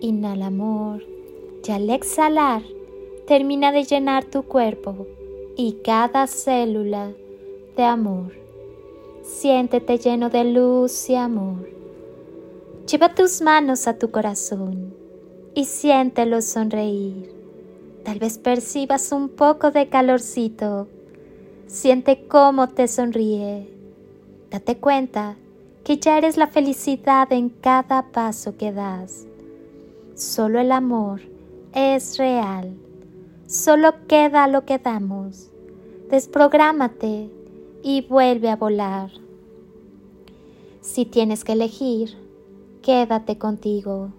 Inhala amor y al exhalar termina de llenar tu cuerpo y cada célula de amor. Siéntete lleno de luz y amor. Lleva tus manos a tu corazón y siéntelo sonreír. Tal vez percibas un poco de calorcito. Siente cómo te sonríe. Date cuenta que ya eres la felicidad en cada paso que das. Solo el amor es real. Solo queda lo que damos. Desprográmate y vuelve a volar. Si tienes que elegir, quédate contigo.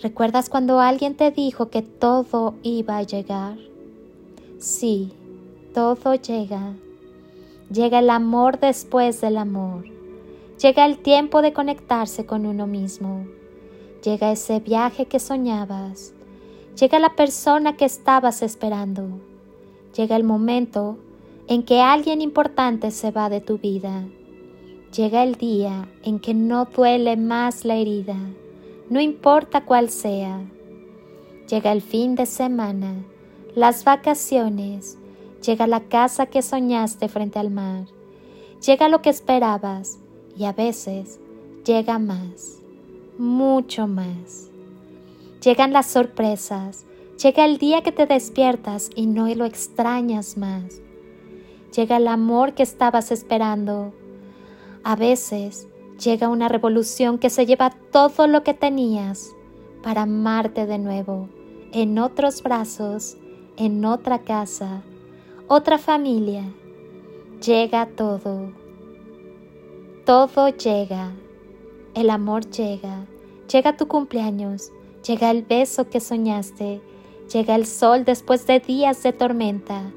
¿Recuerdas cuando alguien te dijo que todo iba a llegar? Sí, todo llega. Llega el amor después del amor. Llega el tiempo de conectarse con uno mismo. Llega ese viaje que soñabas. Llega la persona que estabas esperando. Llega el momento en que alguien importante se va de tu vida. Llega el día en que no duele más la herida, no importa cuál sea. Llega el fin de semana, las vacaciones, llega la casa que soñaste frente al mar. Llega lo que esperabas y a veces llega más mucho más. Llegan las sorpresas, llega el día que te despiertas y no lo extrañas más. Llega el amor que estabas esperando. A veces llega una revolución que se lleva todo lo que tenías para amarte de nuevo, en otros brazos, en otra casa, otra familia. Llega todo. Todo llega. El amor llega, llega tu cumpleaños, llega el beso que soñaste, llega el sol después de días de tormenta.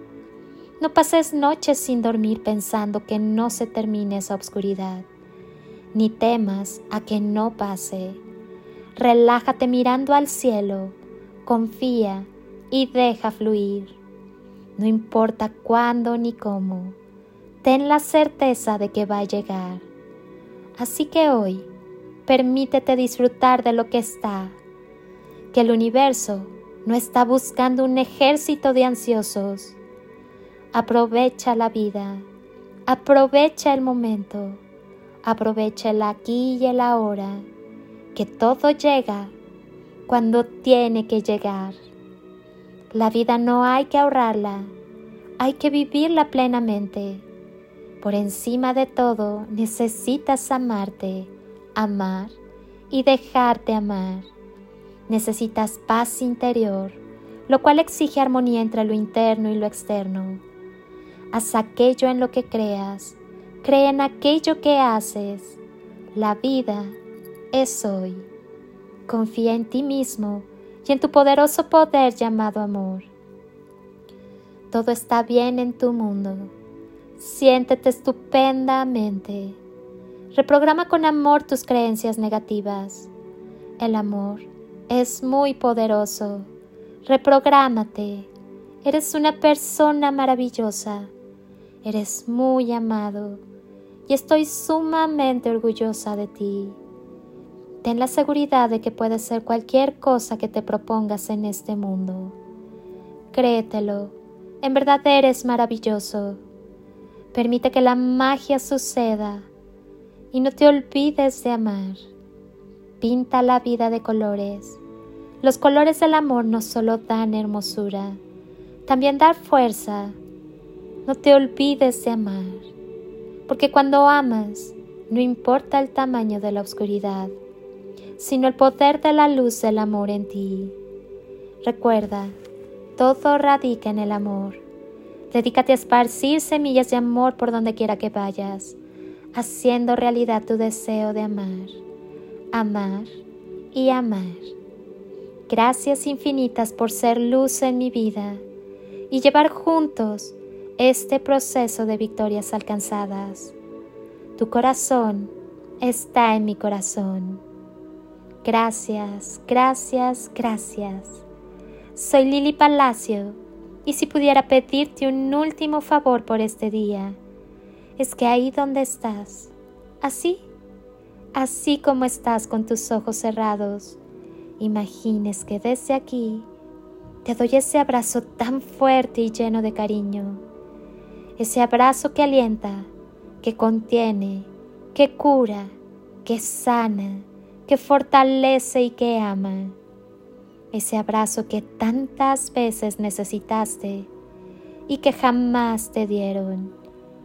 No pases noches sin dormir pensando que no se termine esa oscuridad, ni temas a que no pase. Relájate mirando al cielo, confía y deja fluir. No importa cuándo ni cómo, ten la certeza de que va a llegar. Así que hoy, permítete disfrutar de lo que está, que el universo no está buscando un ejército de ansiosos. Aprovecha la vida, aprovecha el momento, aprovecha el aquí y el ahora, que todo llega cuando tiene que llegar. La vida no hay que ahorrarla, hay que vivirla plenamente. Por encima de todo necesitas amarte amar y dejarte amar. Necesitas paz interior, lo cual exige armonía entre lo interno y lo externo. Haz aquello en lo que creas, cree en aquello que haces. La vida es hoy. Confía en ti mismo y en tu poderoso poder llamado amor. Todo está bien en tu mundo. Siéntete estupendamente. Reprograma con amor tus creencias negativas. El amor es muy poderoso. Reprográmate. Eres una persona maravillosa. Eres muy amado y estoy sumamente orgullosa de ti. Ten la seguridad de que puedes ser cualquier cosa que te propongas en este mundo. Créetelo, en verdad eres maravilloso. Permite que la magia suceda y no te olvides de amar. Pinta la vida de colores. Los colores del amor no solo dan hermosura, también dan fuerza. No te olvides de amar, porque cuando amas, no importa el tamaño de la oscuridad, sino el poder de la luz del amor en ti. Recuerda, todo radica en el amor. Dedícate a esparcir semillas de amor por donde quiera que vayas, haciendo realidad tu deseo de amar, amar y amar. Gracias infinitas por ser luz en mi vida y llevar juntos este proceso de victorias alcanzadas. Tu corazón está en mi corazón. Gracias, gracias, gracias. Soy Lili Palacio y si pudiera pedirte un último favor por este día, es que ahí donde estás, así, así como estás con tus ojos cerrados, imagines que desde aquí te doy ese abrazo tan fuerte y lleno de cariño, ese abrazo que alienta, que contiene, que cura, que sana, que fortalece y que ama. Ese abrazo que tantas veces necesitaste y que jamás te dieron